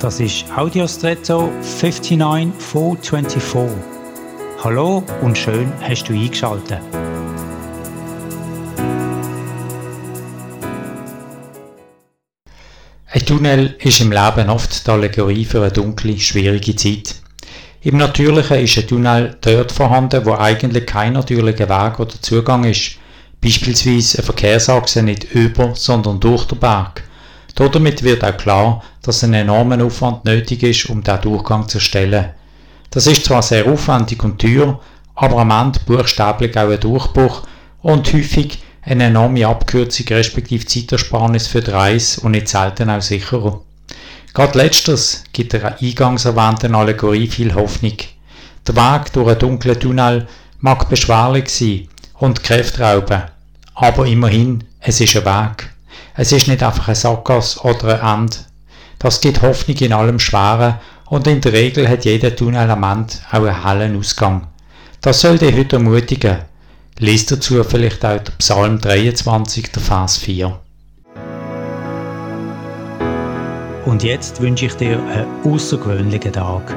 Das ist Audiostretto 59424. Hallo und schön hast du eingeschaltet. Ein Tunnel ist im Leben oft die Allegorie für eine dunkle, schwierige Zeit. Im Natürlichen ist ein Tunnel dort vorhanden, wo eigentlich kein natürlicher Weg oder Zugang ist. Beispielsweise eine Verkehrsachse nicht über, sondern durch den Berg. Damit wird auch klar, dass ein enormer Aufwand nötig ist, um diesen Durchgang zu erstellen. Das ist zwar sehr aufwendig und teuer, aber am Ende buchstäblich auch ein Durchbruch und häufig eine enorme Abkürzung respektive Zeitersparnis für die Reise und nicht selten auch sicherer. Gerade letzteres gibt der eingangs erwähnten Allegorie viel Hoffnung. Der Weg durch einen dunklen Tunnel mag beschwerlich sein und Kräfte rauben, aber immerhin, es ist ein Weg. Es ist nicht einfach ein Sackgasse oder ein Ende. Das gibt Hoffnung in allem Schweren und in der Regel hat jeder Tunnel am Ende auch einen hellen Ausgang. Das soll dich heute ermutigen. Lies dazu vielleicht auch der Psalm 23, der Vers 4. Und jetzt wünsche ich dir einen außergewöhnlichen Tag.